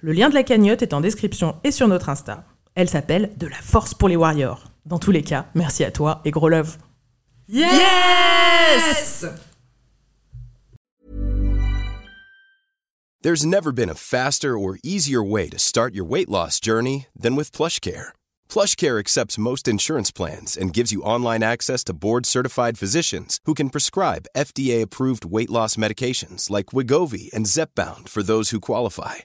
Le lien de la cagnotte est en description et sur notre Insta. Elle s'appelle De la force pour les warriors. Dans tous les cas, merci à toi et gros love. Yes! There's never been a faster or easier way to start your weight loss journey than with PlushCare. PlushCare accepts most insurance plans and gives you online access to board-certified physicians who can prescribe FDA-approved weight loss medications like Wigovi and Zepbound for those who qualify.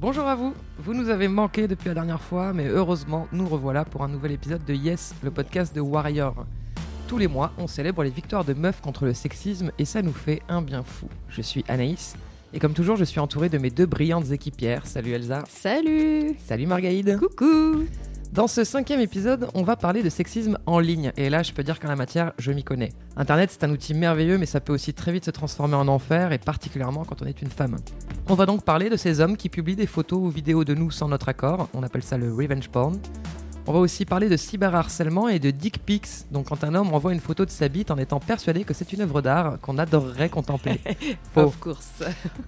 Bonjour à vous, vous nous avez manqué depuis la dernière fois, mais heureusement, nous revoilà pour un nouvel épisode de Yes, le podcast de Warrior. Tous les mois, on célèbre les victoires de meufs contre le sexisme et ça nous fait un bien fou. Je suis Anaïs, et comme toujours, je suis entouré de mes deux brillantes équipières. Salut Elsa. Salut Salut Margaïde. Coucou Dans ce cinquième épisode, on va parler de sexisme en ligne, et là je peux dire qu'en la matière, je m'y connais. Internet c'est un outil merveilleux, mais ça peut aussi très vite se transformer en enfer, et particulièrement quand on est une femme. On va donc parler de ces hommes qui publient des photos ou vidéos de nous sans notre accord, on appelle ça le revenge porn. On va aussi parler de cyberharcèlement et de dick pics, donc quand un homme envoie une photo de sa bite en étant persuadé que c'est une œuvre d'art qu'on adorerait contempler. Of course.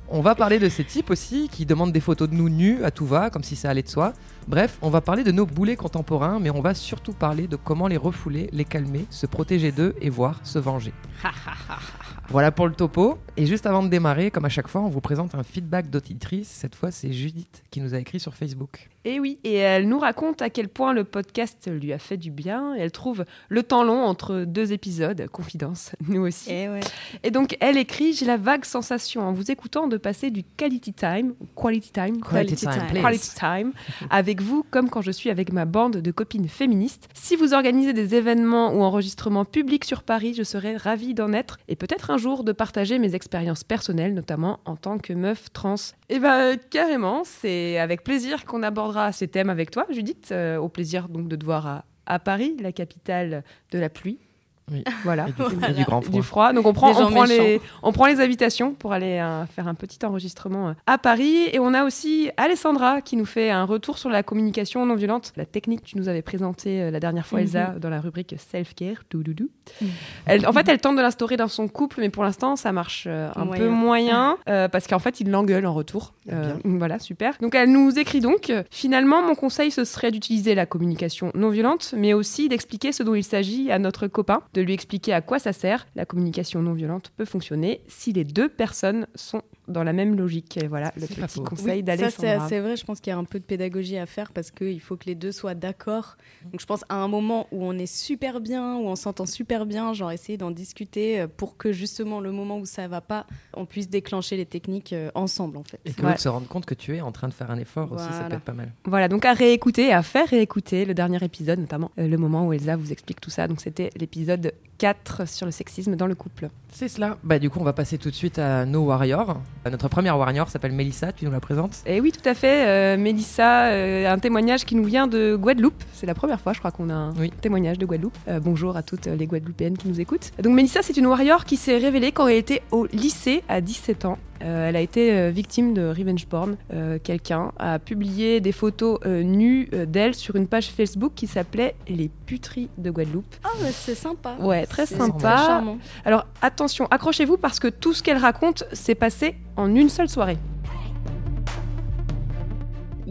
On va parler de ces types aussi qui demandent des photos de nous nus à tout va, comme si ça allait de soi. Bref, on va parler de nos boulets contemporains, mais on va surtout parler de comment les refouler, les calmer, se protéger d'eux et voire se venger. Voilà pour le topo. Et juste avant de démarrer, comme à chaque fois, on vous présente un feedback d'auditrice. Cette fois, c'est Judith qui nous a écrit sur Facebook. Et oui, et elle nous raconte à quel point le podcast lui a fait du bien. Et elle trouve le temps long entre deux épisodes, confidence, nous aussi. Et ouais. Et donc elle écrit J'ai la vague sensation en vous écoutant de passer du quality time, quality time, Quality time, please. quality time avec vous, comme quand je suis avec ma bande de copines féministes. Si vous organisez des événements ou enregistrements publics sur Paris, je serais ravie d'en être et peut-être un jour de partager mes expériences personnelles, notamment en tant que meuf trans. Et ben carrément, c'est avec plaisir qu'on abordera ces thèmes avec toi, Judith. Euh, au plaisir donc de te voir à Paris, la capitale de la pluie. Oui. Voilà. Et du, et du grand froid. Du froid. Donc on prend, on prend, les, on prend les invitations pour aller euh, faire un petit enregistrement euh, à Paris. Et on a aussi Alessandra qui nous fait un retour sur la communication non violente, la technique que tu nous avais présentée euh, la dernière fois, Elsa, dans la rubrique self-care. Elle, en fait, elle tente de l'instaurer dans son couple, mais pour l'instant, ça marche euh, un Moyen. peu moyen euh, parce qu'en fait, il l'engueule en retour. Euh, voilà, super. Donc, elle nous écrit donc Finalement, mon conseil, ce serait d'utiliser la communication non violente, mais aussi d'expliquer ce dont il s'agit à notre copain, de lui expliquer à quoi ça sert. La communication non violente peut fonctionner si les deux personnes sont dans la même logique. Et voilà le petit faux. conseil Ça, c'est vrai. Je pense qu'il y a un peu de pédagogie à faire parce qu'il faut que les deux soient d'accord. Donc, je pense à un moment où on est super bien, où on s'entend super bien, genre essayer d'en discuter euh, pour que justement le moment où ça va pas, on puisse déclencher les techniques euh, ensemble, en fait. Et que Ouais. l'autre se rende compte que tu es en train de faire un effort aussi, ça peut être pas mal. Voilà, donc à réécouter, et à faire réécouter le dernier épisode, notamment euh, le moment où Elsa vous explique tout ça. Donc c'était l'épisode 4 sur le sexisme dans le couple. C'est cela. Bah du coup, on va passer tout de suite à nos warriors. Notre première warrior s'appelle Mélissa, tu nous la présentes? Et oui, tout à fait, euh, Mélissa, euh, un témoignage qui nous vient de Guadeloupe. C'est la première fois, je crois, qu'on a un Oui. témoignage de Guadeloupe. Euh, bonjour à toutes les Guadeloupéennes qui nous écoutent. Donc Mélissa, c'est une warrior qui s'est révélée quand elle était au lycée à 17 ans. Euh, elle a été euh, victime de revenge porn. Euh, Quelqu'un a publié des photos euh, nues d'elle sur une page Facebook qui s'appelait Les puteries de Guadeloupe. Ah, mais c'est sympa. Ouais, très sympa. Alors attention, accrochez-vous parce que tout ce qu'elle raconte s'est passé en une seule soirée.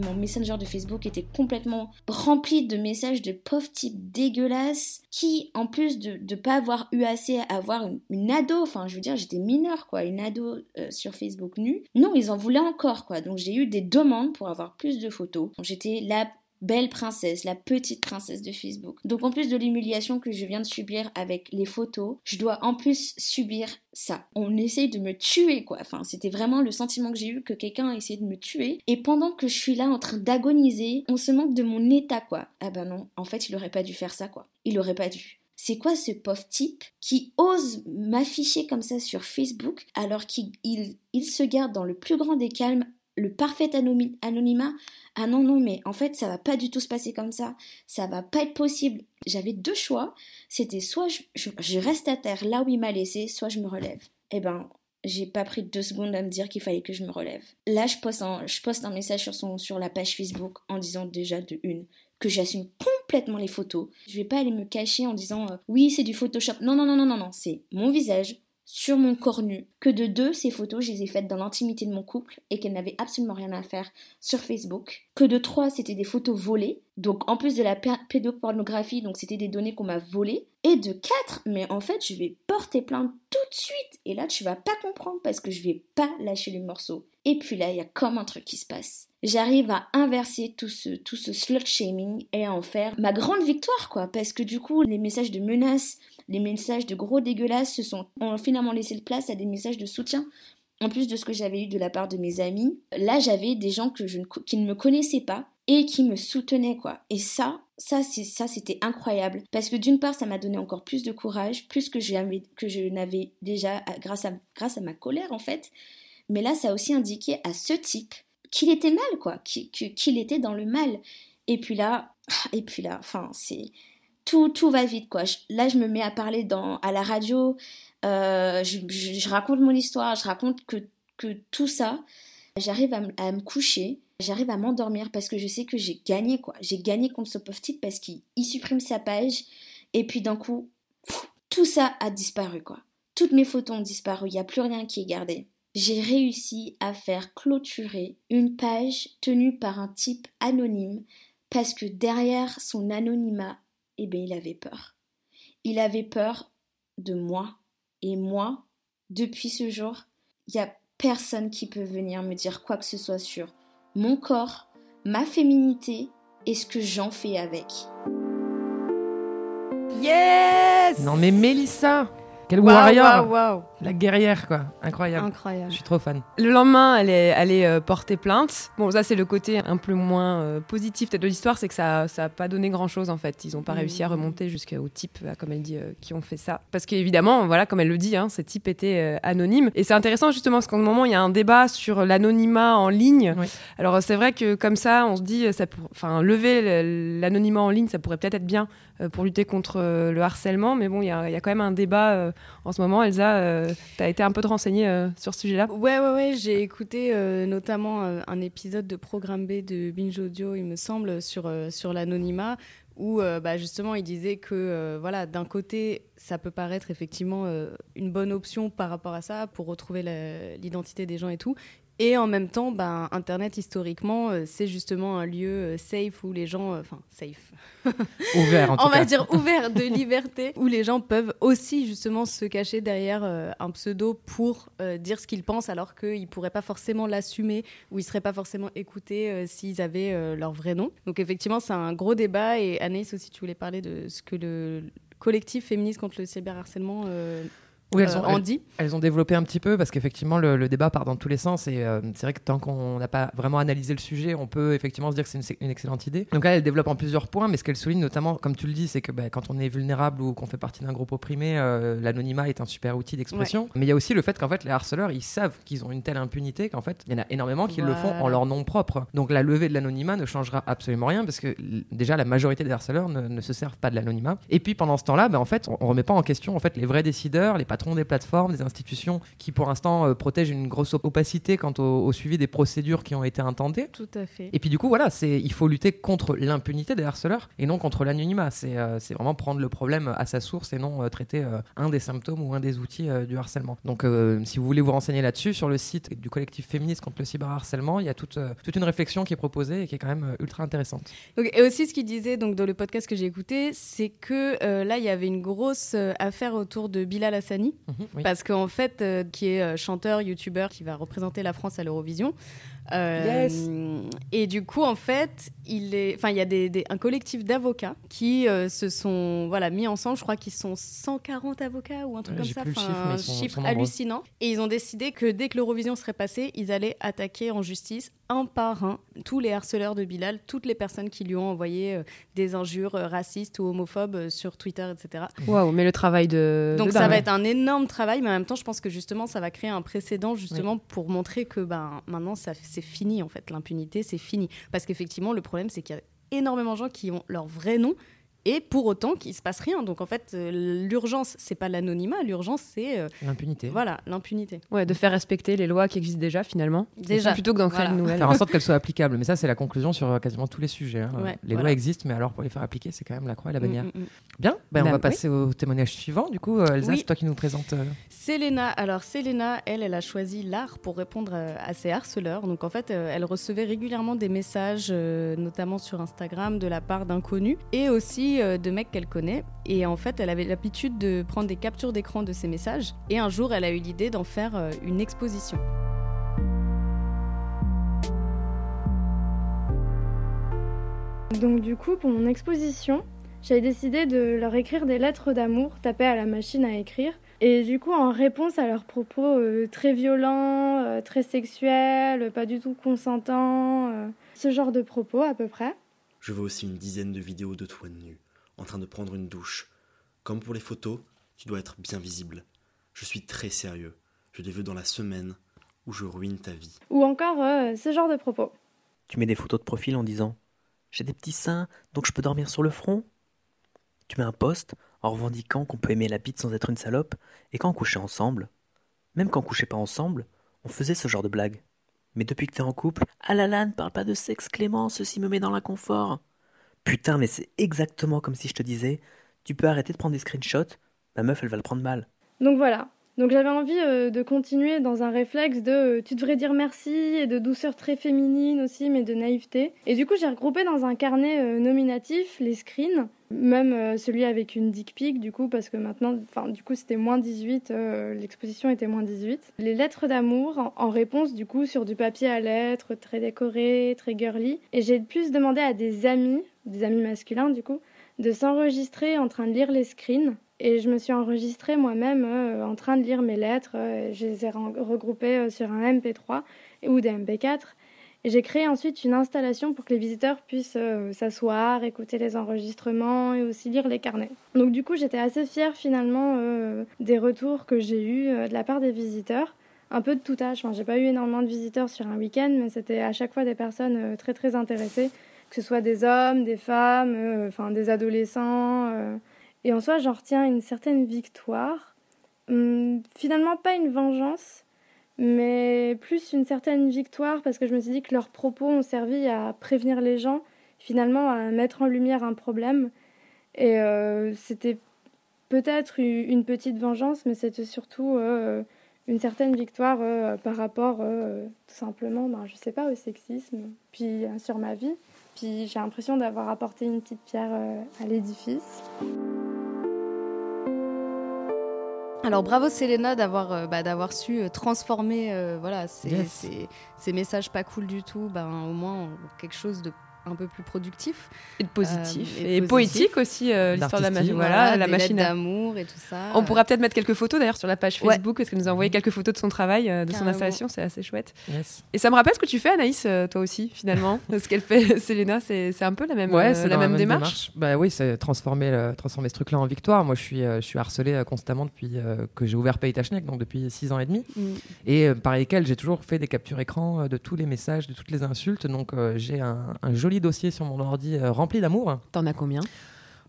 Mon messenger de Facebook était complètement rempli de messages de pauvres types dégueulasses qui, en plus de ne pas avoir eu assez à avoir une, ado, enfin je veux dire j'étais mineure quoi, une ado euh, sur Facebook nue, non ils en voulaient encore quoi. Donc j'ai eu des demandes pour avoir plus de photos. J'étais la belle princesse, la petite princesse de Facebook. Donc en plus de l'humiliation que je viens de subir avec les photos, je dois en plus subir ça. On essaye de me tuer quoi. Enfin, c'était vraiment le sentiment que j'ai eu que quelqu'un a essayé de me tuer. Et pendant que je suis là en train d'agoniser, on se manque de mon état quoi. Ah ben non, en fait il aurait pas dû faire ça quoi. Il aurait pas dû. C'est quoi ce pauvre type qui ose m'afficher comme ça sur Facebook alors qu'il il, il se garde dans le plus grand des calmes le parfait anonymat. Ah non, non, mais en fait, ça va pas du tout se passer comme ça. Ça va pas être possible. J'avais deux choix. C'était soit je, reste à terre là où il m'a laissé, soit je me relève. Eh ben, j'ai pas pris deux secondes à me dire qu'il fallait que je me relève. Là, je poste un, je poste un message sur, son, sur la page Facebook en disant déjà de une que j'assume complètement les photos. Je vais pas aller me cacher en disant euh, oui, c'est du Photoshop. Non, non, non, non, non, non, c'est mon visage sur mon corps nu. Que de deux, ces photos, je les ai faites dans l'intimité de mon couple et qu'elles n'avaient absolument rien à faire sur Facebook. Que de trois, c'était des photos volées. Donc en plus de la pé- pédopornographie, donc c'était des données qu'on m'a volées. Et de quatre, mais en fait, je vais porter plainte tout de suite. Et là, tu vas pas comprendre parce que je vais pas lâcher le morceau. Et puis là, il y a comme un truc qui se passe. J'arrive à inverser tout ce, tout ce slut shaming et à en faire ma grande victoire, quoi. Parce que du coup, les messages de menaces, les messages de gros dégueulasses se sont, ont finalement laissé de place à des messages de soutien. En plus de ce que j'avais eu de la part de mes amis, là j'avais des gens que je qui ne me connaissaient pas et qui me soutenaient quoi. Et ça, ça c'était incroyable parce que d'une part ça m'a donné encore plus de courage, plus que je n'avais déjà grâce à ma colère en fait. Mais là ça a aussi indiqué à ce type qu'il était mal quoi, qu'il était dans le mal. Et puis là, et puis là, enfin c'est tout, tout va vite quoi. Là, je me mets à parler à la radio, euh, je, raconte mon histoire, je raconte que, tout ça. J'arrive à me coucher, j'arrive à m'endormir parce que je sais que j'ai gagné quoi. J'ai gagné contre ce type parce qu'il il supprime sa page et puis d'un coup, tout ça a disparu quoi. Toutes mes photos ont disparu, il n'y a plus rien qui est gardé. J'ai réussi à faire clôturer une page tenue par un type anonyme parce que derrière son anonymat, eh bien, il avait peur. Il avait peur de moi. Et moi, depuis ce jour, il n'y a personne qui peut venir me dire quoi que ce soit sur mon corps, ma féminité et ce que j'en fais avec. Yes Non mais Mélissa Quelle Waouh, warrior. La guerrière quoi, incroyable. Incroyable. Je suis trop fan. Le lendemain, elle est allée euh, porter plainte. Bon, ça, c'est le côté un peu moins euh, positif peut-être de l'histoire, c'est que ça n'a pas donné grand-chose en fait. Ils n'ont pas Mhm. réussi à remonter jusqu'au type, euh, comme elle dit, euh, qui ont fait ça. Parce qu'évidemment, voilà, comme elle le dit, hein, ces types étaient anonymes. Et c'est intéressant justement parce qu'en ce moment, il y a un débat sur l'anonymat en ligne. Oui. Alors, c'est vrai que comme ça, on se dit, ça pour... enfin, lever le- l'anonymat en ligne, ça pourrait peut-être être bien pour lutter contre euh, le harcèlement. Mais bon, il y, a quand même un débat euh, en ce moment. Elsa, tu as été un peu de renseignée euh, sur ce sujet-là? Ouais, ouais, ouais, j'ai écouté euh, notamment euh, un épisode de Programme B de Binge Audio, il me semble, sur, euh, sur l'anonymat, où euh, bah, justement il disait que, euh, voilà, d'un côté, ça peut paraître effectivement euh, une bonne option par rapport à ça, pour retrouver l'identité des gens et tout. Et en même temps, bah, Internet, historiquement, euh, c'est justement un lieu euh, safe où les gens. euh, Enfin, safe. Ouvert en tout on va cas. dire ouvert de liberté, où les gens peuvent aussi justement se cacher derrière euh, un pseudo pour dire ce qu'ils pensent, alors qu'ils pourraient pas forcément l'assumer ou ils seraient pas forcément écoutés s'ils avaient leur vrai nom. Donc effectivement, c'est un gros débat. Et Anaïs aussi, tu voulais parler de ce que le collectif féministe contre le cyberharcèlement Oui, elles euh, ont- en elles- dit. Elles ont développé un petit peu parce qu'effectivement le, le débat part dans tous les sens et euh, c'est vrai que tant qu'on n'a pas vraiment analysé le sujet, on peut effectivement se dire que c'est une, une excellente idée. Donc là, elle développe en plusieurs points, mais ce qu'elle souligne notamment, comme tu le dis, c'est que bah, quand on est vulnérable ou qu'on fait partie d'un groupe opprimé, euh, l'anonymat est un super outil d'expression. Mais il y a aussi le fait qu'en fait les harceleurs, ils savent qu'ils ont une telle impunité qu'en fait il y en a énormément qui le font en leur nom propre. Donc la levée de l'anonymat ne changera absolument rien parce que déjà la majorité des harceleurs ne, ne se servent pas de l'anonymat. Et puis pendant ce temps-là, bah, en fait, on, on remet pas en question en fait les vrais décideurs, les patrons patrons des plateformes, des institutions qui pour l'instant euh, protègent une grosse opacité quant au, au suivi des procédures qui ont été intentées. Tout à fait. Et puis du coup, voilà, il faut lutter contre l'impunité des harceleurs et non contre l'anonymat. C'est euh, vraiment prendre le problème à sa source et non euh, traiter euh, un des symptômes ou un des outils du harcèlement. Donc, si vous voulez vous renseigner là-dessus, sur le site du collectif féministe contre le cyberharcèlement, il y a toute, toute une réflexion qui est proposée et qui est quand même ultra intéressante. Et aussi, ce qu'il disait donc, dans le podcast que j'ai écouté, c'est que là, il y avait une grosse affaire autour de Bilal Hassani. Mhm, oui. Parce qu'en fait, euh, qui est euh, chanteur, youtubeur, qui va représenter la France à l'Eurovision. Euh, Et du coup, en fait, il est, enfin, il y a des, des- un collectif d'avocats qui euh, se sont, voilà, mis ensemble. Je crois qu'ils sont 140 avocats ou un truc Ouais, comme ça, plus le enfin, chiffre, mais un ils sont- chiffre sont hallucinant. Et ils ont décidé que dès que l'Eurovision serait passée, ils allaient attaquer en justice un par un tous les harceleurs de Bilal, toutes les personnes qui lui ont envoyé euh, des injures euh, racistes ou homophobes euh, sur Twitter, etc. Waouh, mais le travail de. Donc de ça dingue. va être un énorme travail, mais en même temps, je pense que justement, ça va créer un précédent justement pour montrer que ben, maintenant, ça, c'est fini en fait. L'impunité, c'est fini. Parce qu'effectivement, le problème, c'est qu'il y a énormément de gens qui ont leur vrai nom et pour autant qu'il se passe rien. Donc en fait, euh, l'urgence, c'est pas l'anonymat, l'urgence, c'est euh, L'impunité. voilà l'impunité. Ouais, de faire respecter les lois qui existent déjà finalement. Déjà. Plutôt que d'en créer Voilà. de nouvelles. Faire en sorte qu'elles soient applicables. Mais ça, c'est la conclusion sur euh, quasiment tous les sujets. hein. Ouais, les voilà. lois existent, mais alors pour les faire appliquer, c'est quand même la croix et la bannière. Mm, mm, mm. Bien, ben, on Ben, va oui. passer au témoignage suivant. Du coup, euh, Elsa, Oui. c'est toi qui nous présente. euh, Selena, alors Selena, elle, elle a choisi l'art pour répondre à ses harceleurs. Donc en fait, elle recevait régulièrement des messages, euh, notamment sur Instagram, de la part d'inconnus et aussi euh, de mecs qu'elle connaît. Et en fait, elle avait l'habitude de prendre des captures d'écran de ces messages. Et un jour, elle a eu l'idée d'en faire euh, une exposition. Donc du coup, pour mon exposition, j'avais décidé de leur écrire des lettres d'amour tapées à la machine à écrire. Et du coup, en réponse à leurs propos euh, très violents, très sexuels, pas du tout consentants, ce genre de propos à peu près. Je veux aussi une dizaine de vidéos de toi nu, en train de prendre une douche. Comme pour les photos, tu dois être bien visible. Je suis très sérieux. Je les veux dans la semaine où je ruine ta vie. Ou encore euh, ce genre de propos. Tu mets des photos de profil en disant J'ai des petits seins, donc je peux dormir sur le front. Tu mets un post en revendiquant qu'on peut aimer la bite sans être une salope, et quand on couchait ensemble, même quand on couchait pas ensemble, on faisait ce genre de blagues. Mais depuis que t'es en couple, ah ne parle pas de sexe Clément, ceci me met dans l'inconfort. Putain, mais c'est exactement comme si je te disais Tu peux arrêter de prendre des screenshots, ma meuf elle va le prendre mal. Donc voilà. Donc j'avais envie euh, de continuer dans un réflexe de euh, tu devrais dire merci et de douceur très féminine aussi, mais de naïveté. Et du coup, j'ai regroupé dans un carnet euh, nominatif les screens, même celui avec une dick pic, du coup, parce que maintenant, enfin, du coup, c'était moins 18, euh, l'exposition était moins 18. Les lettres d'amour en, réponse, du coup, sur du papier à lettres, très décoré, très girly. Et j'ai plus demandé à des amis, des amis masculins, du coup, de s'enregistrer en train de lire les screens. Et je me suis enregistrée moi-même euh, en train de lire mes lettres. euh, je les ai regroupées euh, sur un MP3 ou des MP4. Et j'ai créé ensuite une installation pour que les visiteurs puissent s'asseoir, écouter les enregistrements et aussi lire les carnets. Donc du coup, j'étais assez fière finalement des retours que j'ai eus de la part des visiteurs. Un peu de tout âge. Enfin, j'ai pas eu énormément de visiteurs sur un week-end, mais c'était à chaque fois des personnes très très intéressées, que ce soit des hommes, des femmes, enfin des adolescents. Et en soi, j'en retiens une certaine victoire. Hum, finalement, pas une vengeance, mais plus une certaine victoire parce que je me suis dit que leurs propos ont servi à prévenir les gens, finalement à mettre en lumière un problème. Et euh, c'était peut-être une petite vengeance, mais c'était surtout euh, une certaine victoire euh, par rapport tout simplement, ben, je sais pas, au sexisme, puis euh, sur ma vie. Puis j'ai l'impression d'avoir apporté une petite pierre euh, à l'édifice. Alors bravo Selena d'avoir euh, bah, d'avoir su euh, transformer euh, voilà ces, Yes. ces- ces messages pas cool du tout ben au moins en quelque chose de un peu plus productif Et positif. Euh, et, poétique aussi, euh, l'histoire de la machine. Voilà, la des machine. d'amour et tout ça On pourra peut-être mettre quelques photos d'ailleurs sur la page Ouais. Facebook parce qu'elle nous a envoyé quelques photos de son travail, euh, de son installation, c'est assez chouette. Yes. Et ça me rappelle ce que tu fais, Anaïs, euh, toi aussi, finalement. ce qu'elle fait, Selena, c'est c'est un peu la même, Ouais, euh, c'est la dans même, démarche. Bah oui, c'est transformer, le- transformer ce truc-là en victoire. Moi, je suis, euh, je suis harcelé euh, constamment depuis euh, que j'ai ouvert Paytachnek, donc depuis six ans et demi. Mm. Et euh, par lesquels j'ai toujours fait des captures écran euh, de tous les messages, de toutes les insultes. Donc euh, j'ai un, un joli dossier sur mon ordi euh, rempli d'amour. T'en as combien?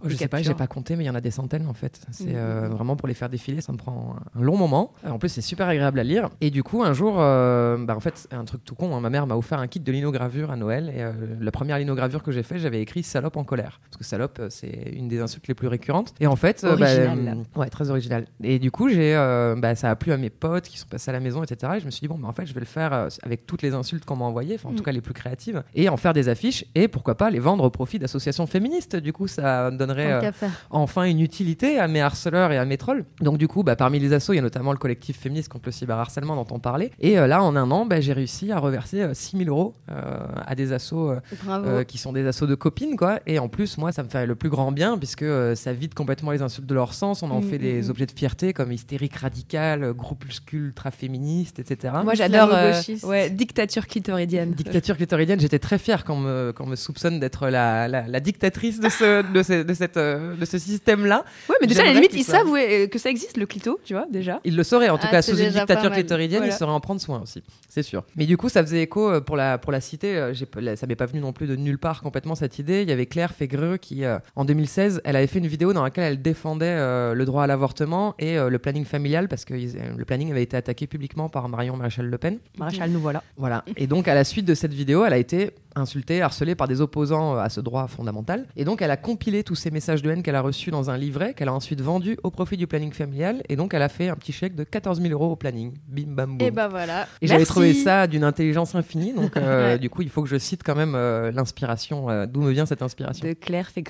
Oh, je sais pas, j'ai captures pas compté, mais il y en a des centaines en fait. C'est Mhm. euh, vraiment pour les faire défiler, ça me prend un long moment. En plus, c'est super agréable à lire. Et du coup, un jour, euh, bah, en fait, un truc tout con, hein, ma mère m'a offert un kit de linogravure à Noël. Et euh, la première linogravure que j'ai fait, j'avais écrit salope en colère. Parce que salope, euh, c'est une des insultes les plus récurrentes. Et en fait, euh, bah, Original. euh, ouais, très original. Et du coup, j'ai, euh, bah, ça a plu à mes potes qui sont passés à la maison, etc. Et je me suis dit, bon, bah, en fait, je vais le faire euh, avec toutes les insultes qu'on m'a envoyées, enfin, en tout Mm. cas les plus créatives, et en faire des affiches. Et pourquoi pas les vendre au profit d'associations féministes. Du coup, ça donnerait. Euh, enfin une utilité à mes harceleurs et à mes trolls. Donc du coup, bah, parmi les assos, il y a notamment le collectif féministe contre le cyberharcèlement dont on parlait. Et euh, là, en un an, bah, j'ai réussi à reverser 6000 euros euh, à des assos euh, euh, qui sont des assos de copines, quoi. Et en plus, moi, ça me fait le plus grand bien puisque euh, ça vide complètement les insultes de leur sens. On en Mm, fait des mm, mm. objets de fierté comme hystérique radicale, groupuscule ultra féministe, etc. Moi, j'adore euh, ouais, dictature clitoridienne. Dictature clitoridienne, j'étais très fier quand on me, quand on me soupçonne d'être la, la, la dictatrice de ce, de ce, de cette, euh, de ce système-là. Ouais, mais déjà, à la limite, ils soit- savent euh, que ça existe, le clito, tu vois, déjà. Il le saurait, en tout Ah, cas, sous une dictature clitoridienne, Voilà. il saurait en prendre soin aussi, c'est sûr. Mais du coup, ça faisait écho euh, pour la, pour la cité, ça m'est pas venu non plus de nulle part complètement cette idée. Il y avait Claire Fégreux qui, euh, en 2016, elle avait fait une vidéo dans laquelle elle défendait euh, le droit à l'avortement et euh, le planning familial, parce que ils- le planning avait été attaqué publiquement par Marion Maréchal Le Pen. Maréchal, nous voilà. Voilà. Et donc, à la suite de cette vidéo, elle a été insultée, harcelée par des opposants euh, à ce droit fondamental. Et donc, elle a compilé tous ces messages de haine qu'elle a reçus dans un livret qu'elle a ensuite vendu au profit du planning familial. Et donc, elle a fait un petit chèque de 14 000 euros au planning. Bim, bam, boum. Et bah voilà. Et j'avais trouvé ça d'une intelligence infinie. Donc, euh, Ouais. du coup, il faut que je cite quand même euh, l'inspiration. euh, D'où me vient cette inspiration De Claire fait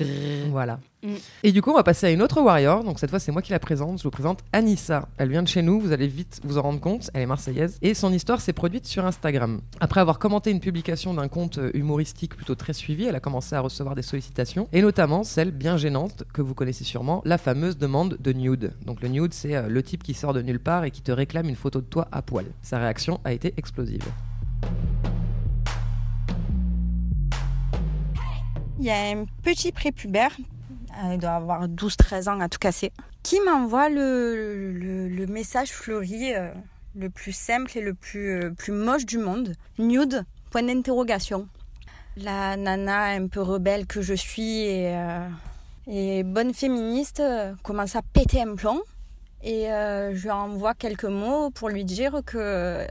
voilà. Mm. Et du coup, on va passer à une autre warrior. Donc cette fois, c'est moi qui la présente. Je vous présente Anissa. Elle vient de chez nous. Vous allez vite vous en rendre compte. Elle est marseillaise et son histoire s'est produite sur Instagram. Après avoir commenté une publication d'un compte humoristique plutôt très suivi, elle a commencé à recevoir des sollicitations et notamment celle bien gênante que vous connaissez sûrement, la fameuse demande de nude. Donc le nude, c'est euh, le type qui sort de nulle part et qui te réclame une photo de toi à poil. Sa réaction a été explosive. Il y a un petit prépubère, il doit avoir 12-13 ans à tout casser, qui m'envoie le, le- message fleuri euh, le plus simple et le plus, euh, plus moche du monde. Nude, point d'interrogation. La nana un peu rebelle que je suis et, euh, bonne féministe euh, commence à péter un plomb. Et euh, je lui envoie quelques mots pour lui dire que euh,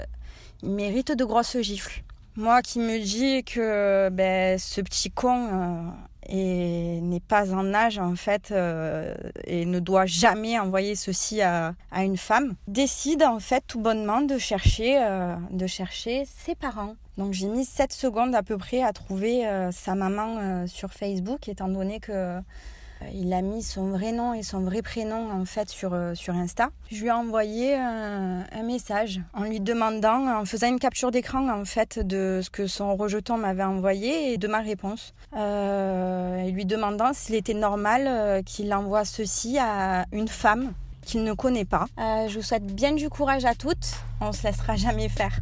il mérite de grosses gifles. Moi qui me dis que ben, ce petit con est- n'est pas en âge en fait euh, et ne doit jamais envoyer ceci à, une femme, décide en fait tout bonnement de chercher, euh, de chercher ses parents. Donc j'ai mis 7 secondes à peu près à trouver euh, sa maman sur Facebook étant donné que il a mis son vrai nom et son vrai prénom en fait sur, euh, sur Insta. Je lui ai envoyé un, message en lui demandant, en faisant une capture d'écran en fait de ce que son rejeton m'avait envoyé et de ma réponse. Euh, et lui demandant s'il était normal euh, qu'il envoie ceci à une femme qu'il ne connaît pas. Euh, je vous souhaite bien du courage à toutes. On se laissera jamais faire.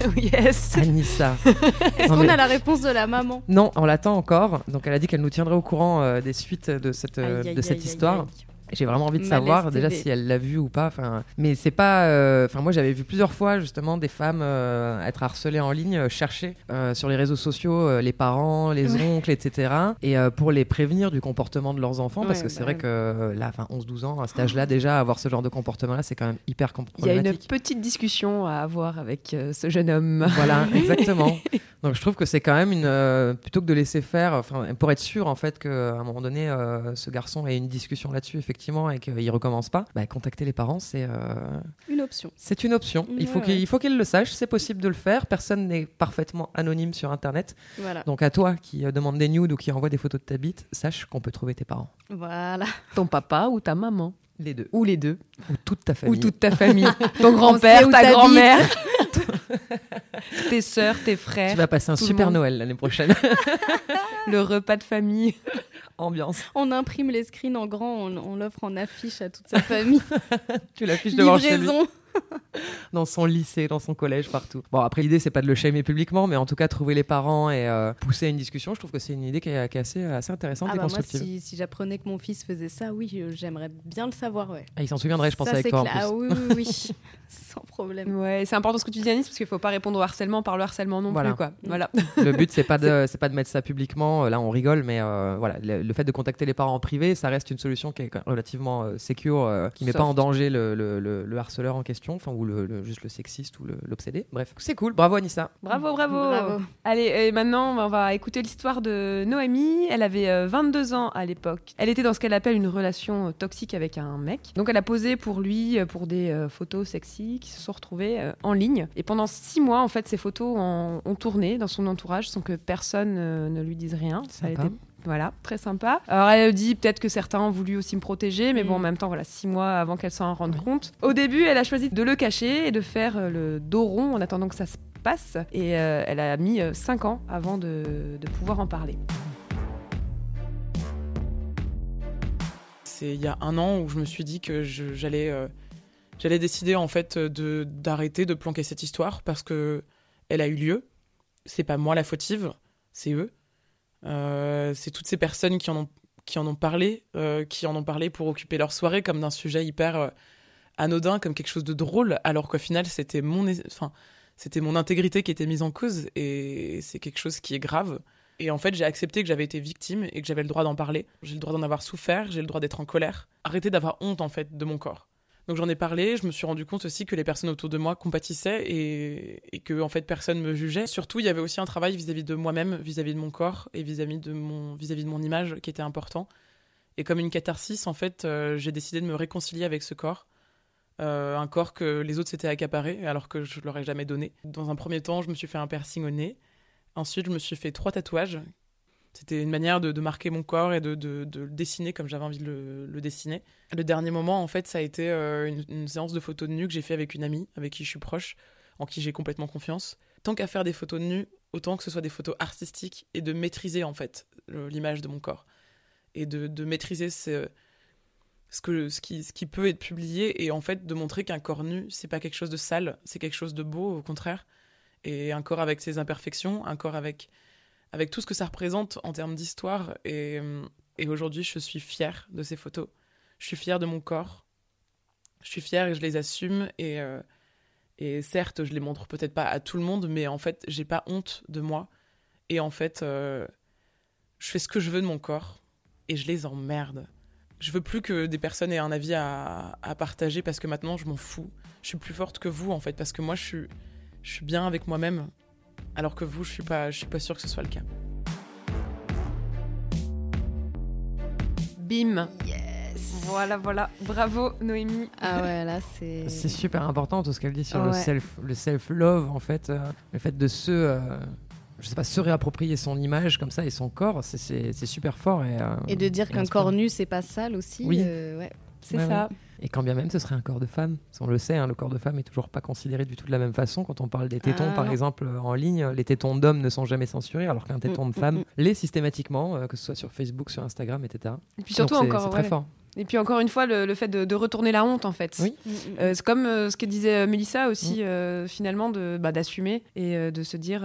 yes. Anissa. Est-ce Non, qu'on mais- a la réponse de la maman? Non, on l'attend encore. Donc elle a dit qu'elle nous tiendrait au courant euh, des suites de cette, euh, Aïe, aïe, de cette aïe, aïe, histoire. J'ai vraiment envie de Malaise savoir déjà si elle l'a vu ou pas. Enfin, mais c'est pas. euh, Enfin, moi j'avais vu plusieurs fois justement des femmes euh, être harcelées en ligne, euh, chercher sur les réseaux sociaux les parents, les Ouais. oncles, etc. Et pour les prévenir du comportement de leurs enfants, parce que c'est bah vrai ouais. que là, enfin 11-12 ans, à cet âge-là déjà, avoir ce genre de comportement-là, c'est quand même hyper com- Il y a une problématique. petite discussion à avoir avec ce jeune homme. Voilà, exactement. Donc je trouve que c'est quand même une euh, plutôt que de laisser faire, enfin pour être sûr en fait qu'à un moment donné euh, ce garçon ait une discussion là-dessus effectivement et qu'il recommence pas, bah, contacter les parents c'est euh, Une option. c'est une option. Il faut Ouais, qu'il ouais. il faut qu'il le sache, c'est possible de le faire. Personne n'est parfaitement anonyme sur internet. Voilà. Donc à toi qui demande des nudes ou qui envoie des photos de ta bite, sache qu'on peut trouver tes parents, Voilà. Ton papa ou ta maman. Les deux, Ou les deux. ou toute ta Ou famille. toute ta famille. Ton On grand-père, ta grand-mère. tes sœurs, tes Tu frères. vas passer un super monde. Noël l'année prochaine. Le repas de famille. Ambiance. On imprime les screens en grand, on, on l'offre en affiche à toute sa famille. Tu l'affiches devant chez lui. Dans son lycée, dans son collège, partout. Bon, après, l'idée, c'est pas de le shamer publiquement, mais en tout cas, trouver les parents et euh, pousser à une discussion, je trouve que c'est une idée qui est, qui est assez, assez intéressante Ah et bah moi, constructive. si, si j'apprenais que mon fils faisait ça, oui, euh, j'aimerais bien le savoir, ouais. Ah, il s'en souviendrait, je pense, Ça, avec c'est toi en plus. Ah oui, oui, oui. Sans problème. Ouais, c'est important ce que tu dis Anis parce qu'il faut pas répondre au harcèlement par le harcèlement non Voilà. plus quoi. Voilà. le but c'est pas de c'est pas de mettre ça publiquement là on rigole mais euh, voilà le, le fait de contacter les parents en privé ça reste une solution qui est relativement euh, secure euh, qui met pas en Soft. danger le, le- le- le harceleur en question enfin ou le, le- juste le sexiste ou l'obsédé bref c'est cool bravo Anissa Bravo, bravo. Bravo. Allez, et maintenant, on va écouter l'histoire de Noémie. Elle avait euh, 22 ans à l'époque. Elle était dans ce qu'elle appelle une relation euh, toxique avec un mec. Donc, elle a posé pour lui euh, pour des euh, photos sexy qui se sont retrouvées euh, en ligne. Et pendant six mois, en fait, ces photos ont, ont tourné dans son entourage sans que personne euh, ne lui dise rien. Elle Sympa. était voilà, très sympa. Alors elle dit peut-être que certains ont voulu aussi me protéger, mais bon, en même temps, voilà, six mois avant qu'elle s'en rende compte. Au début, elle a choisi de le cacher et de faire euh, le dos rond en attendant que ça se passe. Et euh, elle a mis euh, cinq ans avant de, de pouvoir en parler. C'est il y a un an où je me suis dit que euh, j'allais décider en fait de d'arrêter de planquer cette histoire parce que elle a eu lieu. C'est pas moi la fautive, c'est eux. Euh, c'est toutes ces personnes qui en ont qui en ont parlé, euh, qui en ont parlé pour occuper leur soirée comme d'un sujet hyper euh, anodin, comme quelque chose de drôle, alors qu'au final c'était mon enfin c'était mon intégrité qui était mise en cause et c'est quelque chose qui est grave. Et en fait, j'ai accepté que j'avais été victime et que j'avais le droit d'en parler. J'ai le droit d'en avoir souffert, j'ai le droit d'être en colère. Arrêter d'avoir honte, en fait, de mon corps. Donc j'en ai parlé, je me suis rendu compte aussi que les personnes autour de moi compatissaient et, que, en fait, personne me jugeait. Surtout, il y avait aussi un travail vis-à-vis de moi-même, vis-à-vis de mon corps et vis-à-vis de, mon, vis-à-vis de mon image qui était important. Et comme une catharsis, en fait, euh, j'ai décidé de me réconcilier avec ce corps. Euh, un corps que les autres s'étaient accaparés alors que je leur ai jamais donné. Dans un premier temps, je me suis fait un piercing au nez. Ensuite, je me suis fait trois tatouages. C'était une manière de, marquer mon corps et de, le dessiner comme j'avais envie de le, dessiner. Le dernier moment, en fait, ça a été euh, une, séance de photos de nu que j'ai fait avec une amie, avec qui je suis proche, en qui j'ai complètement confiance. Tant qu'à faire des photos de nu, autant que ce soit des photos artistiques et de maîtriser, en fait, l'image de mon corps. Et de, de maîtriser ce, ce, que, ce, qui, ce qui peut être publié et en fait de montrer qu'un corps nu, c'est pas quelque chose de sale, c'est quelque chose de beau, au contraire et un corps avec ses imperfections, un corps avec, avec tout ce que ça représente en termes d'histoire. Et, aujourd'hui, je suis fière de ces photos. Je suis fière de mon corps. Je suis fière et je les assume. Et, euh, certes, je les montre peut-être pas à tout le monde, mais en fait, j'ai pas honte de moi. Et en fait, euh, je fais ce que je veux de mon corps et je les emmerde. Je veux plus que des personnes aient un avis à, partager parce que maintenant, je m'en fous. Je suis plus forte que vous, en fait, parce que moi, je suis bien avec moi-même, alors que vous, je suis pas, je suis pas sûre que ce soit le cas. Bim. Yes. Voilà, voilà. Bravo Noémie. Ah ouais, là, c'est. c'est super important tout ce qu'elle dit sur le self le self love en fait euh, le fait de se euh, je sais pas se réapproprier son image comme ça et son corps c'est- super fort et, euh, Et de dire qu'un corps nu, c'est pas sale aussi. Oui. euh, ouais. C'est Ouais, ça. Et quand bien même ce serait un corps de femme. On le sait, hein, le corps de femme est toujours pas considéré du tout de la même façon. Quand on parle des tétons, Ah, par non. exemple, euh, en ligne, les tétons d'hommes ne sont jamais censurés, alors qu'un téton Mm, de femme mm, mm. l'est systématiquement, euh, que ce soit sur Facebook, sur Instagram, etc. Et puis surtout Donc, c'est- encore, c'est très ouais. fort. Et puis encore une fois, le, le fait de, de retourner la honte, en fait. Oui. Euh, c'est comme euh, ce que disait euh, Mélissa aussi, finalement, de bah, d'assumer et de se dire,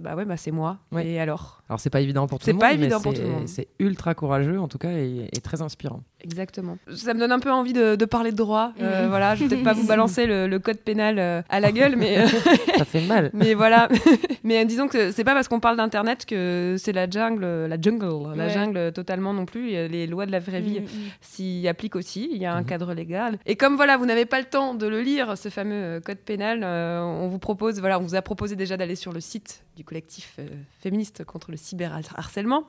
bah ouais, bah c'est moi. Ouais. Et alors? Alors c'est pas évident pour tout C'est le monde, pas mais évident pour c'est- tout le monde. c'est ultra courageux en tout cas et, et très inspirant. Exactement. Ça me donne un peu envie de, de parler de droit. Euh, Mhm. voilà, je vais peut-être pas vous balancer le, le code pénal euh, à la gueule, mais, euh, Ça fait mal. mais voilà. mais euh, disons que c'est pas parce qu'on parle d'internet que c'est la jungle, la jungle, la jungle totalement non plus. Les lois de la vraie vie Mm, mm. s'y appliquent aussi. Il y a un Mhm. cadre légal. Et comme voilà, vous n'avez pas le temps de le lire, ce fameux code pénal, euh, on vous propose, voilà, on vous a proposé déjà d'aller sur le site du collectif euh, féministe contre le cyberharcèlement.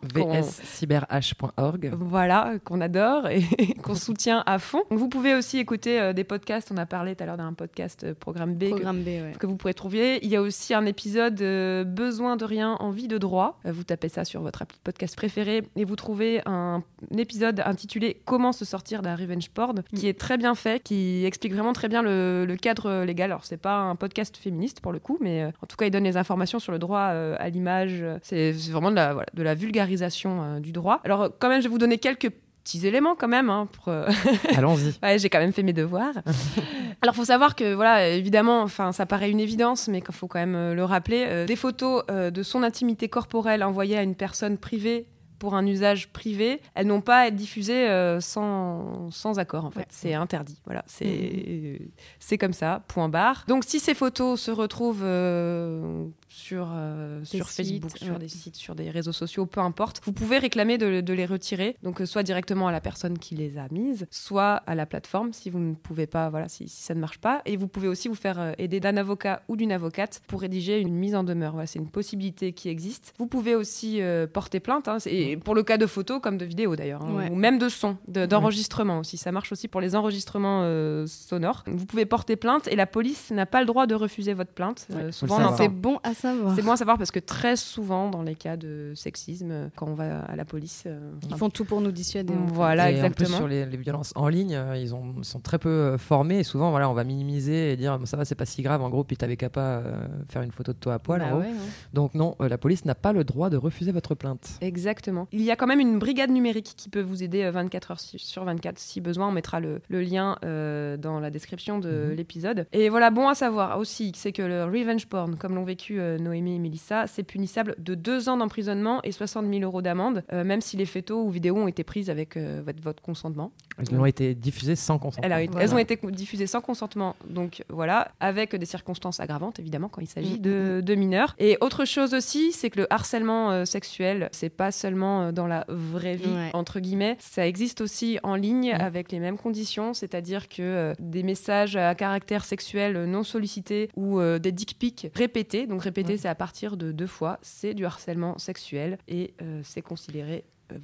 vscyberh.org. voilà, qu'on adore et qu'on soutient à fond. Vous pouvez aussi écouter euh, des podcasts. On a parlé tout à l'heure d'un podcast euh, Programme B que- Programme B, ouais. que, vous pourrez trouver. Il y a aussi un épisode euh, Besoin de rien, envie de droit. Euh, vous tapez ça sur votre appli podcast préféré et vous trouvez un, un épisode intitulé Comment se sortir d'un revenge porn qui est très bien fait, qui explique vraiment très bien le, le cadre légal. Alors, c'est pas un podcast féministe pour le coup, mais euh, en tout cas, il donne les informations sur le droit euh, à l'image. C'est c'est vraiment de la, voilà, de la vulgarisation euh, du droit. Alors, euh, quand même, je vais vous donner quelques petits éléments quand même hein, pour, euh, Allons-y. Ouais, j'ai quand même fait mes devoirs. Alors, faut savoir que, voilà, évidemment, enfin, ça paraît une évidence, mais qu'il faut quand même euh, le rappeler. euh, des photos euh, de son intimité corporelle envoyées à une personne privée pour un usage privé, elles n'ont pas à être diffusées euh, sans, sans accord, en fait. C'est interdit. Voilà, c'est c'est comme ça, point barre. Donc, si ces photos se retrouvent euh, sur, euh, sur Facebook, sur des sites, sur des réseaux sociaux, peu importe, vous pouvez réclamer de, de les retirer. Donc, soit directement à la personne qui les a mises, soit à la plateforme si vous ne pouvez pas, voilà, si, si ça ne marche pas. Et vous pouvez aussi vous faire aider d'un avocat ou d'une avocate pour rédiger une mise en demeure. Voilà, c'est une possibilité qui existe. Vous pouvez aussi porter plainte, hein, et pour le cas de photos comme de vidéos d'ailleurs, hein, Ouais. ou même de son, de- d'enregistrement aussi. Ça marche aussi pour les enregistrements euh, sonores. Vous pouvez porter plainte et la police n'a pas le droit de refuser votre plainte. Euh, souvent, C'est bon à savoir. c'est bon à savoir parce que très souvent, dans les cas de sexisme, quand on va à la police, euh, Ils font tout pour nous dissuader. en fait. voilà, et exactement. En plus, sur les, les violences en ligne, euh, ils ont, sont très peu formés et souvent, voilà, on va minimiser et dire ça va, c'est pas si grave en gros, puis t'avais qu'à pas euh, faire une photo de toi à poil. en Bah gros. ouais. Donc, non, euh, la police n'a pas le droit de refuser votre plainte. Exactement. Il y a quand même une brigade numérique qui peut vous aider euh, 24 heures si- sur 24 si besoin. On mettra le, le lien euh, dans la description de Mhm. l'épisode. Et voilà, bon à savoir aussi, c'est que le revenge porn, comme l'ont vécu euh, Noémie et Melissa, c'est punissable de deux ans d'emprisonnement et 60 000 euros d'amende, euh, même si les photos ou vidéos ont été prises avec euh, votre, votre consentement. Elles ont été diffusées sans consentement. Voilà. Elles ont été diffusées sans consentement, donc voilà, avec des circonstances aggravantes évidemment quand il s'agit Mm, de, de mineurs. Et autre chose aussi, c'est que le harcèlement euh, sexuel, c'est pas seulement euh, dans la vraie vie Ouais. entre guillemets, ça existe aussi en ligne Mm. avec les mêmes conditions, c'est-à-dire que euh, des messages à caractère sexuel non sollicités ou euh, des dick pics répétés, donc répétés Ouais. c'est à partir de deux fois, c'est du harcèlement sexuel et c'est considéré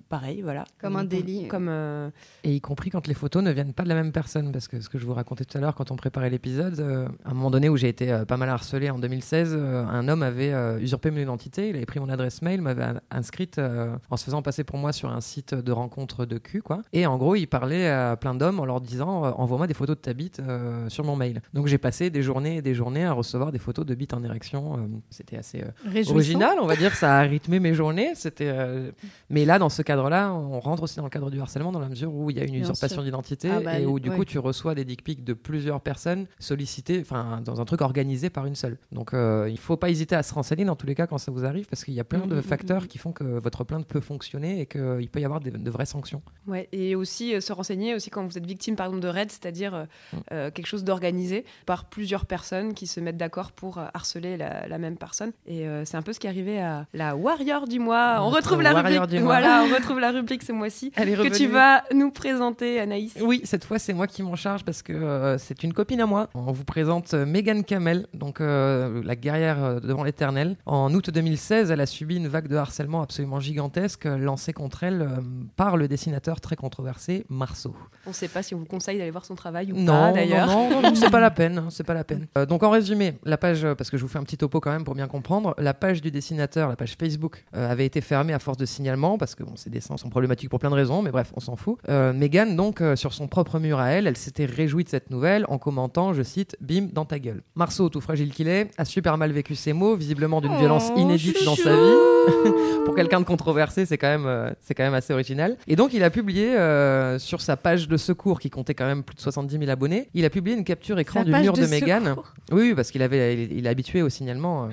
pareil, voilà. Comme un délit. Comme euh, Et y compris quand les photos ne viennent pas de la même personne. Parce que ce que je vous racontais tout à l'heure quand on préparait l'épisode, euh, à un moment donné où j'ai été euh, pas mal harcelé en 2016, euh, un homme avait euh, usurpé mon identité, il avait pris mon adresse mail, m'avait in- inscrite euh, en se faisant passer pour moi sur un site de rencontre de cul. Quoi. Et en gros, il parlait à plein d'hommes en leur disant euh, Envoie-moi des photos de ta bite euh, sur mon mail. Donc j'ai passé des journées et des journées à recevoir des photos de bite en érection. euh, C'était assez. euh, original, on va dire, ça a rythmé mes journées. C'était, euh, mais là, dans ce cadre-là, on rentre aussi dans le cadre du harcèlement dans la mesure où il y a une Bien usurpation d'identité Ah bah, et où du ouais. coup tu reçois des dick pics de plusieurs personnes sollicitées, enfin dans un truc organisé par une seule. Donc euh, il faut pas hésiter à se renseigner dans tous les cas quand ça vous arrive parce qu'il y a plein Mm, de mm, facteurs mm. qui font que votre plainte peut fonctionner et qu'il peut y avoir de vraies sanctions. Ouais, et aussi euh, se renseigner aussi quand vous êtes victime par exemple de raid, c'est-à-dire euh, euh, quelque chose d'organisé par plusieurs personnes qui se mettent d'accord pour harceler la, la même personne. Et c'est un peu ce qui est arrivé à la Warrior du mois. On retrouve la Warrior rubrique. du mois. Voilà, on retrouve la rubrique ce mois-ci que tu vas nous présenter, Anaïs. Oui, cette fois c'est moi qui m'en charge parce que euh, c'est une copine à moi. On vous présente euh, Megan Camel, donc euh, la guerrière devant l'éternel. En août 2016, elle a subi une vague de harcèlement absolument gigantesque lancée contre elle euh, par le dessinateur très controversé Marceau. On ne sait pas si on vous conseille d'aller voir son travail ou Non, pas non, d'ailleurs. non, non, non, c'est pas la peine, hein, c'est pas la peine. Donc en résumé, la page, parce que je vous fais un petit topo quand même pour bien comprendre, la page du dessinateur, la page Facebook, avait été fermée à force de signalements parce que bon, ces dessins sont problématiques pour plein de raisons, mais bref, on s'en fout. Euh, Megan, donc, euh, sur son propre mur à elle, elle s'était réjouie de cette nouvelle en commentant, je cite, Bim dans ta gueule. Marceau, tout fragile qu'il est, a super mal vécu ces mots, visiblement d'une violence Oh, inédite dans sa vie. pour quelqu'un de controversé, c'est quand même, euh, c'est quand même assez original. Et donc, il a publié euh, sur sa page de secours, qui comptait quand même plus de 70 000 abonnés, il a publié une capture écran Sa du mur de, de. Oui, oui, parce qu'il avait, il, il est habitué au signalement.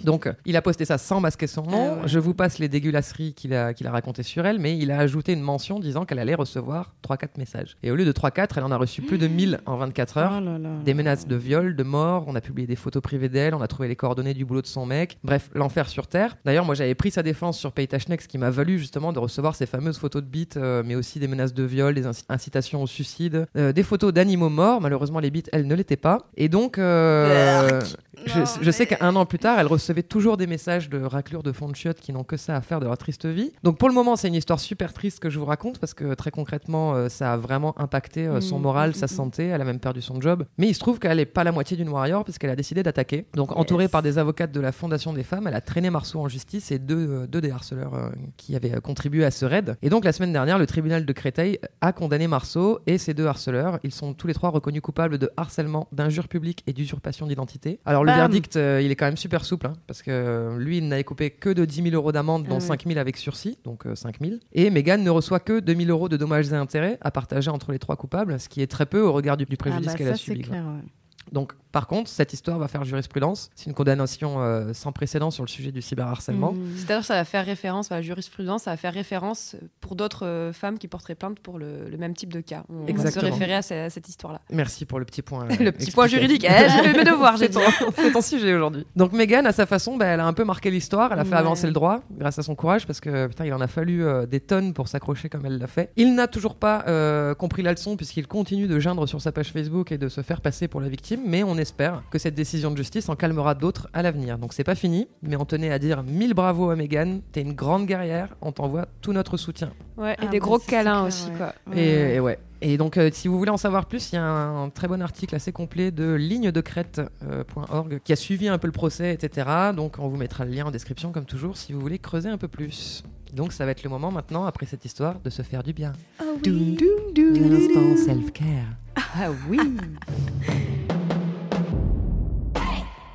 Euh. Donc, euh, il a posté ça sans masquer son nom. Ah ouais. Je vous passe les dégueulasseries qu'il a, qu'il a racontées sur elle, mais il a ajouté une mention disant qu'elle allait recevoir 3-4 messages. Et au lieu de 3-4, elle en a reçu plus de 1000 en 24 heures. Oh là là. Des menaces de viol, de mort, on a publié des photos privées d'elle, on a trouvé les coordonnées du boulot de son mec. Bref, l'enfer sur Terre. D'ailleurs, moi j'avais pris sa défense sur Paytachnek, ce qui m'a valu justement de recevoir ces fameuses photos de bites, euh, mais aussi des menaces de viol, des inci- incitations au suicide, euh, des photos d'animaux morts. Malheureusement, les bites, elles ne l'étaient pas. Et donc, je, sais qu'un an plus tard, elle recevait toujours des messages de raclures de fond de chiottes qui n'ont que ça à faire de leur triste vie. Donc pour le moment, c'est une histoire super triste que je vous raconte parce que très concrètement, euh, ça a vraiment impacté euh, son Mm, moral, mm, sa mm, santé. Elle a même perdu son job. Mais il se trouve qu'elle n'est pas la moitié d'une warrior puisqu'elle a décidé d'attaquer. Donc entourée par des avocates de la Fondation des femmes, elle a traîné Marceau en justice et deux, euh, deux des harceleurs euh, qui avaient contribué à ce raid. Et donc la semaine dernière, le tribunal de Créteil a condamné Marceau et ses deux harceleurs. Ils sont tous les trois reconnus coupables de harcèlement, d'injure publique et d'usurpation d'identité. Alors Bam. verdict, euh, il est quand même super souple, hein, parce que euh, lui, il n'a écopé que de 10 000 euros d'amende, dont Ah ouais. 5 000 avec sursis, donc euh, 5 000. Et Meghan ne reçoit que 2 000 euros de dommages et intérêts à partager entre les trois coupables, ce qui est très peu au regard du, du préjudice Ah bah qu'elle a subi. quoi. clair, ouais. Donc, par contre, cette histoire va faire jurisprudence. C'est une condamnation euh, sans précédent sur le sujet du cyberharcèlement. Mm. C'est-à-dire ça va faire référence à la jurisprudence, ça va faire référence pour d'autres euh, femmes qui porteraient plainte pour le, le même type de cas. On va se Exactement. référer à, ce- à cette histoire-là. Merci pour le petit point. euh, Le petit point explicatif. juridique. Eh, j'ai fait mes devoirs, j'ai C'est ton, c'est ton sujet aujourd'hui. Donc Meghan, à sa façon, bah, elle a un peu marqué l'histoire. Elle a fait Ouais. avancer le droit grâce à son courage parce que putain, il en a fallu euh, des tonnes pour s'accrocher comme elle l'a fait. Il n'a toujours pas euh, compris la leçon puisqu'il continue de geindre sur sa page Facebook et de se faire passer pour la victime. Mais on espère que cette décision de justice en calmera d'autres à l'avenir. Donc c'est pas fini, mais on tenait à dire mille bravo à Meghan. T'es une grande guerrière. On t'envoie tout notre soutien. Ouais, et Ah des gros câlins clair, aussi, ouais. quoi. Et, et ouais. Et donc, euh, si vous voulez en savoir plus, il y a un, très bon article assez complet de lignedecrète.org qui a suivi un peu le procès, etc. Donc, on vous mettra le lien en description, comme toujours, si vous voulez creuser un peu plus. Donc, ça va être le moment maintenant, après cette histoire, de se faire du bien. Doum, doum, doum. L'instant self-care. Ah oui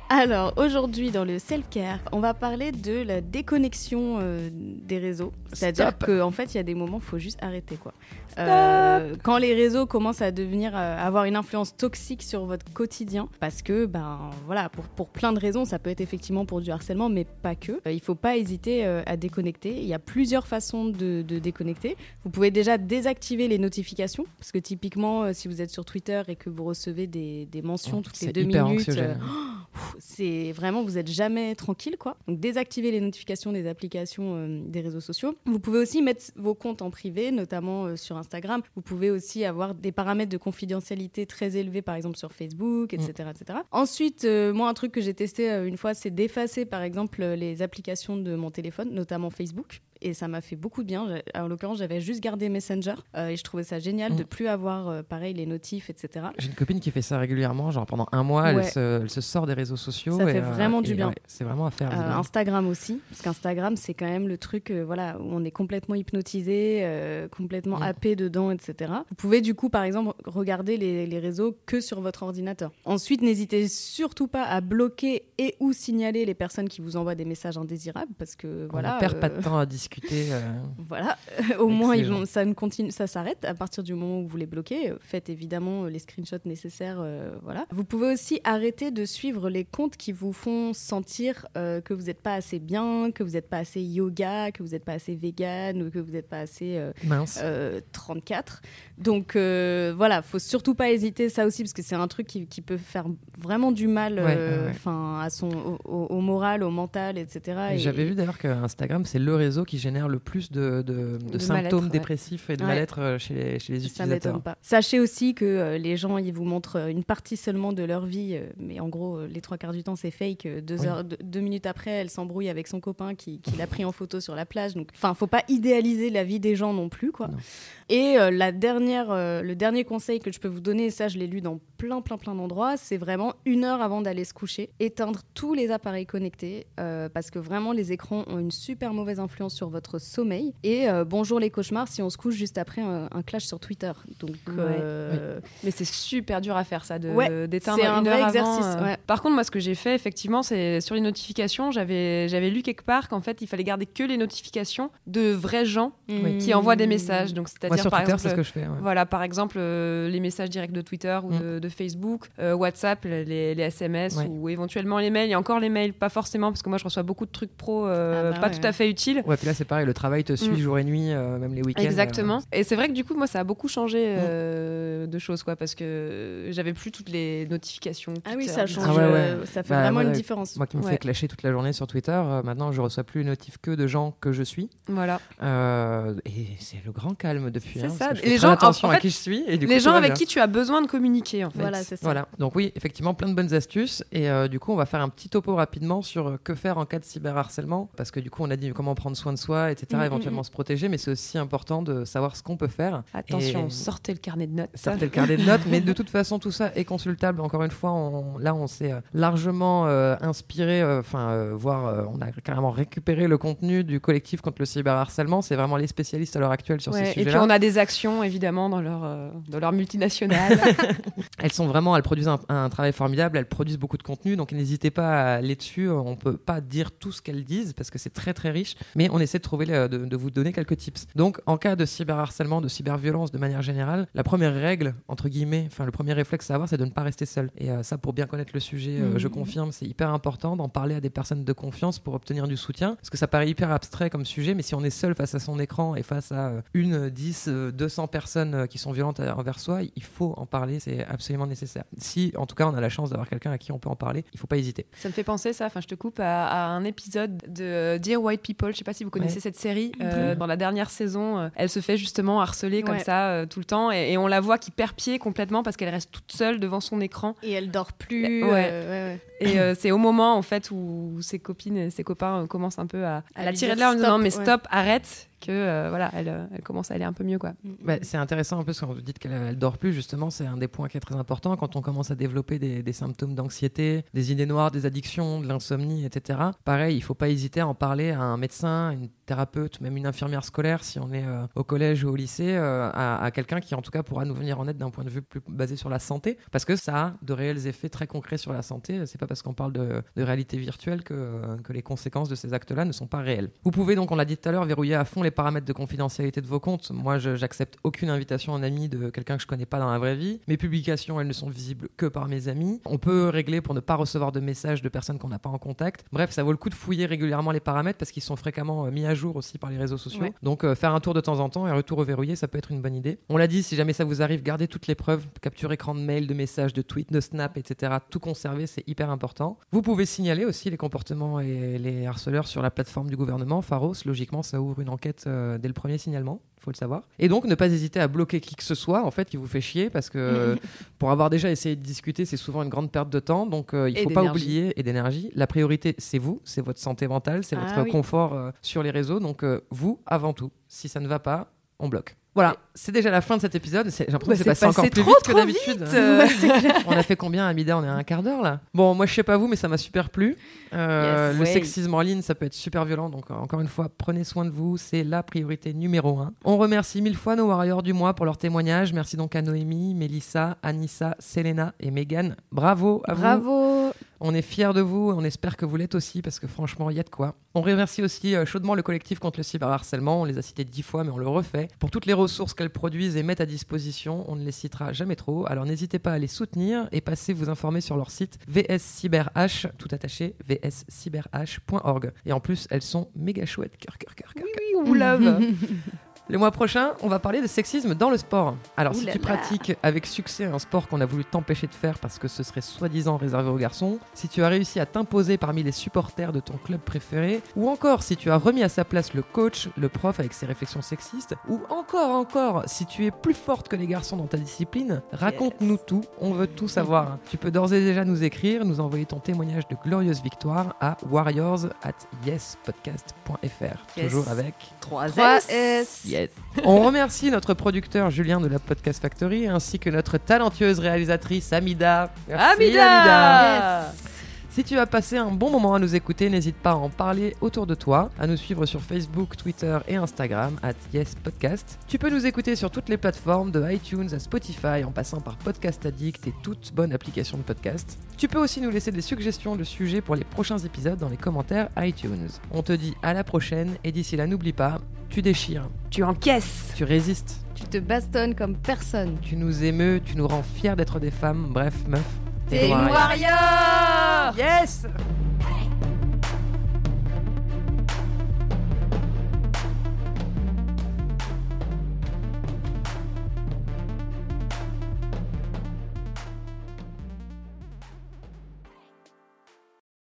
Alors aujourd'hui dans le self-care, on va parler de la déconnexion euh, des réseaux. C'est-à-dire qu'en fait il y a des moments où il faut juste arrêter quoi. Euh, quand les réseaux commencent à devenir euh, avoir une influence toxique sur votre quotidien, parce que ben voilà pour, pour plein de raisons, ça peut être effectivement pour du harcèlement, mais pas que. Euh, il faut pas hésiter à déconnecter. Il y a plusieurs façons de, de déconnecter. Vous pouvez déjà désactiver les notifications, parce que typiquement si vous êtes sur Twitter et que vous recevez des, des mentions toutes les deux minutes. c'est vraiment vous êtes jamais tranquille quoi. Donc désactivez les notifications des applications euh, des réseaux sociaux. Vous pouvez aussi mettre vos comptes en privé, notamment euh, sur Instagram. Vous pouvez aussi avoir des paramètres de confidentialité très élevés, par exemple sur Facebook, etc., etc. Ensuite, euh, moi un truc que j'ai testé une fois, c'est d'effacer par exemple les applications de mon téléphone, notamment Facebook. Et ça m'a fait beaucoup de bien. En l'occurrence, j'avais juste gardé Messenger euh, et je trouvais ça génial Mm. de plus avoir euh, pareil les notifs, etc. J'ai une copine qui fait ça régulièrement, genre pendant un mois, elle, se, elle se sort des réseaux sociaux. Ça et, fait euh, vraiment du bien. ouais, c'est vraiment à faire. Instagram aussi, parce qu'Instagram c'est quand même le truc voilà, où on est complètement hypnotisé, complètement Mm. happé dedans, etc. Vous pouvez du coup par exemple regarder les, les réseaux que sur votre ordinateur. Ensuite, n'hésitez surtout pas à bloquer et ou signaler les personnes qui vous envoient des messages indésirables, parce que On voilà. ne perd pas de temps à discuter. Euh, voilà, au moins ils vont- ça ne continue, ça s'arrête à partir du moment où vous les bloquez. Euh, Faites évidemment euh, les screenshots nécessaires, euh, voilà. Vous pouvez aussi arrêter de suivre les comptes qui vous font sentir euh, que vous n'êtes pas assez bien, que vous n'êtes pas assez yoga, que vous n'êtes pas assez vegan ou que vous n'êtes pas assez mince. euh, 34. Donc voilà, faut surtout pas hésiter ça aussi parce que c'est un truc qui, qui peut faire vraiment du mal, Ouais, ouais, à son au, au- au moral, au mental, etc. Et Et- J'avais vu d'ailleurs que Instagram, c'est le réseau qui génère le plus de, de- de De symptômes ouais. dépressifs et de Ouais. mal-être euh, chez les, chez les Ça utilisateurs. pas. Sachez aussi que euh, les gens, ils vous montrent euh, une partie seulement de leur vie, euh, mais en gros, euh, les trois quarts du temps, c'est fake. Deux, Oui. heures, deux, deux minutes après, elle s'embrouille avec son copain qui, qui l'a pris en photo sur la plage. Donc, enfin, faut pas idéaliser la vie des gens non plus, quoi. Non. Et la dernière, le dernier conseil que je peux vous donner, et ça, je l'ai lu dans plein, plein, plein d'endroits, c'est vraiment une heure avant d'aller se coucher, éteindre tous les appareils connectés, parce que vraiment, les écrans ont une super mauvaise influence sur votre sommeil. Et euh, bonjour les cauchemars si on se couche juste après un, un clash sur Twitter. Donc, euh, Mais c'est super dur à faire ça, de- Ouais, d'éteindre un une vrai heure exercice, avant, euh. ouais. Par contre, moi, ce que j'ai fait, effectivement, c'est sur les notifications, j'avais j'avais lu quelque part qu'en fait, il fallait garder que les notifications de vrais gens Oui. qui envoient des messages. Donc, c'est-à-dire, sur par Twitter, exemple, c'est ce que je fais. ouais. Voilà, par exemple, euh, les messages directs de Twitter ou Mm. de, de Facebook, euh, WhatsApp, les, les SMS Ouais. ou éventuellement les mails. Et encore les mails, pas forcément, parce que moi je reçois beaucoup de trucs pro euh, Ah bah pas ouais, tout à fait utiles. Ouais, puis là, c'est pareil, le travail te suit Mm. jour et nuit, euh, même les week-ends. Exactement. euh, Et c'est vrai que du coup, moi, ça a beaucoup changé Mm. euh, de choses, quoi, parce que j'avais plus toutes les notifications. Ah oui, ça change. Ah ouais, ouais. euh, Ça fait Bah, vraiment voilà. une différence. Moi qui me Ouais. fais clasher toute la journée sur Twitter, euh, maintenant je reçois plus une notif que de gens que je suis. Voilà. Euh, et c'est le grand calme depuis. C'est hein, ça. Les gens- en- attention en à qui je suis. Et du coup, Les gens avec bien. qui tu as besoin de communiquer, en fait. Voilà, c'est ça. Voilà, donc oui, effectivement, plein de bonnes astuces. Et euh, du coup, on va faire un petit topo rapidement sur que faire en cas de cyberharcèlement. Parce que du coup, on a dit comment prendre soin de soi, etc., Mm, mm, éventuellement se protéger. Mais c'est aussi important de savoir ce qu'on peut faire. Attention, Et- sortez le carnet de notes. Sortez le carnet de notes, mais de toute façon, tout ça est consultable. Encore une fois, on- là, on s'est euh, largement euh, inspiré, euh, enfin, euh, voire euh, on a carrément récupéré le contenu du collectif contre le cyberharcèlement. C'est vraiment les spécialistes à l'heure actuelle sur Ouais, ces et sujets-là. puis on a des actions évidemment dans leur, dans leur multinationale. Elles sont vraiment, elles produisent un, un travail formidable, elles produisent beaucoup de contenu, donc n'hésitez pas à aller dessus. On peut pas dire tout ce qu'elles disent parce que c'est très très riche, mais on essaie de trouver, le- de, de vous donner quelques tips. Donc, en cas de cyberharcèlement, de cyberviolence de manière générale, la première règle entre guillemets, enfin le premier réflexe à avoir, c'est de ne pas rester seul. Et euh, ça, pour bien connaître le sujet, euh, je confirme, c'est hyper important d'en parler à des personnes de confiance pour obtenir du soutien, parce que ça paraît hyper abstrait comme sujet, mais si on est seul face à son écran et face à euh, une, 10, euh, 200 personnes euh, qui sont violentes envers soi, il faut en parler, c'est absolument nécessaire. Si, en tout cas, on a la chance d'avoir quelqu'un à qui on peut en parler, il faut pas hésiter. Ça me fait penser ça, enfin je te coupe, à, à un épisode de euh, Dear White People, je sais pas si vous connaissez Ouais. cette série, euh, Mhm. dans la dernière saison, euh, elle se fait justement harceler comme ça euh, tout le temps et, et on la voit qui perd pied complètement parce qu'elle reste toute seule devant son écran. Et elle dort plus. Euh. Et euh, c'est au moment en fait où ses copines et ses copains euh, commencent un peu à, à À la tirer de là en disant non mais stop, arrête, que euh, voilà, elle, euh, elle commence à aller un peu mieux quoi. Bah, c'est intéressant un peu quand vous dites qu'elle elle dort plus, justement, c'est un des points qui est très important quand on commence à développer des, des symptômes d'anxiété, des idées noires, des addictions, de l'insomnie, etc. Pareil, il faut pas hésiter à en parler à un médecin, une thérapeute, même une infirmière scolaire si on est euh, au collège ou au lycée, euh, à, quelqu'un qui en tout cas pourra nous venir en aide d'un point de vue plus basé sur la santé, parce que ça a de réels effets très concrets sur la santé. C'est pas parce qu'on parle de, réalité virtuelle que, euh, que les conséquences de ces actes-là ne sont pas réelles. Vous pouvez donc, on l'a dit tout à l'heure, verrouiller à fond les paramètres de confidentialité de vos comptes. Moi, j'accepte aucune invitation en ami de quelqu'un que je connais pas dans la vraie vie. Mes publications, elles ne sont visibles que par mes amis. On peut régler pour ne pas recevoir de messages de personnes qu'on n'a pas en contact. Bref, ça vaut le coup de fouiller régulièrement les paramètres parce qu'ils sont fréquemment mis à jour aussi par les réseaux sociaux. Ouais. Donc, euh, faire un tour de temps en temps et un retour verrouillé, ça peut être une bonne idée. On l'a dit, si jamais ça vous arrive, gardez toutes les preuves, capture écran de mail, de messages, de tweets, de snap, etc. Tout conserver, c'est hyper important. Vous pouvez signaler aussi les comportements et les harceleurs sur la plateforme du gouvernement, Pharos. Logiquement, ça ouvre une enquête euh, dès le premier signalement, faut le savoir. Et donc, ne pas hésiter à bloquer qui que ce soit, en fait, qui vous fait chier, parce que pour avoir déjà essayé de discuter, c'est souvent une grande perte de temps. Donc, euh, il Et faut pas oublier, et d'énergie, la priorité, c'est vous, c'est votre santé mentale, c'est Ah votre oui. confort euh, sur les réseaux. Donc, euh, vous, avant tout. Si ça ne va pas, on bloque. Voilà, c'est déjà la fin de cet épisode. J'ai l'impression Bah, que c'est passé encore plus trop, vite que trop d'habitude. euh. On a fait combien à Mida On est à un quart d'heure là? Bon, moi je sais pas vous, mais ça m'a super plu. Euh, Yes. le Ouais. sexisme en ligne, ça peut être super violent. Donc euh, encore une fois, prenez soin de vous. C'est la priorité numéro un. On remercie mille fois nos warriors du mois pour leur témoignage. Merci donc à Noémie, Mélissa, Anissa, Selena et Megan. Bravo à vous. Bravo. On est fiers de vous et on espère que vous l'êtes aussi parce que franchement, il y a de quoi. On remercie aussi euh, chaudement le collectif contre le cyberharcèlement. On les a cités dix fois, mais on le refait. Pour toutes les ressources qu'elles produisent et mettent à disposition, on ne les citera jamais trop. Alors n'hésitez pas à les soutenir et passez vous informer sur leur site VSCyberH, tout attaché, vscyberh.org. Et en plus, elles sont méga chouettes. Cœur, cœur, cœur, cœur. Oui, on vous love. Le mois prochain, on va parler de sexisme dans le sport. Alors, Ouh si tu là. pratiques avec succès un sport qu'on a voulu t'empêcher de faire parce que ce serait soi-disant réservé aux garçons, si tu as réussi à t'imposer parmi les supporters de ton club préféré, ou encore si tu as remis à sa place le coach, le prof avec ses réflexions sexistes, ou encore, encore, si tu es plus forte que les garçons dans ta discipline, raconte-nous tout, on veut tout savoir. tu peux d'ores et déjà nous écrire, nous envoyer ton témoignage de glorieuse victoire à warriors at yespodcast.fr. Yes. Toujours avec 3 S. Yes. On remercie notre producteur Julien de la Podcast Factory ainsi que notre talentueuse réalisatrice Amida. Merci, Amida Si tu as passé un bon moment à nous écouter, n'hésite pas à en parler autour de toi, à nous suivre sur Facebook, Twitter et Instagram at YesPodcast. Tu peux nous écouter sur toutes les plateformes de iTunes à Spotify en passant par Podcast Addict et toute bonne application de podcast. Tu peux aussi nous laisser des suggestions de sujets pour les prochains épisodes dans les commentaires iTunes. On te dit à la prochaine et d'ici là n'oublie pas, tu déchires, Tu encaisses. tu résistes, Tu te bastonnes comme personne. tu nous émeus, tu nous rends fiers d'être des femmes, bref meuf, T'es warrior Yes.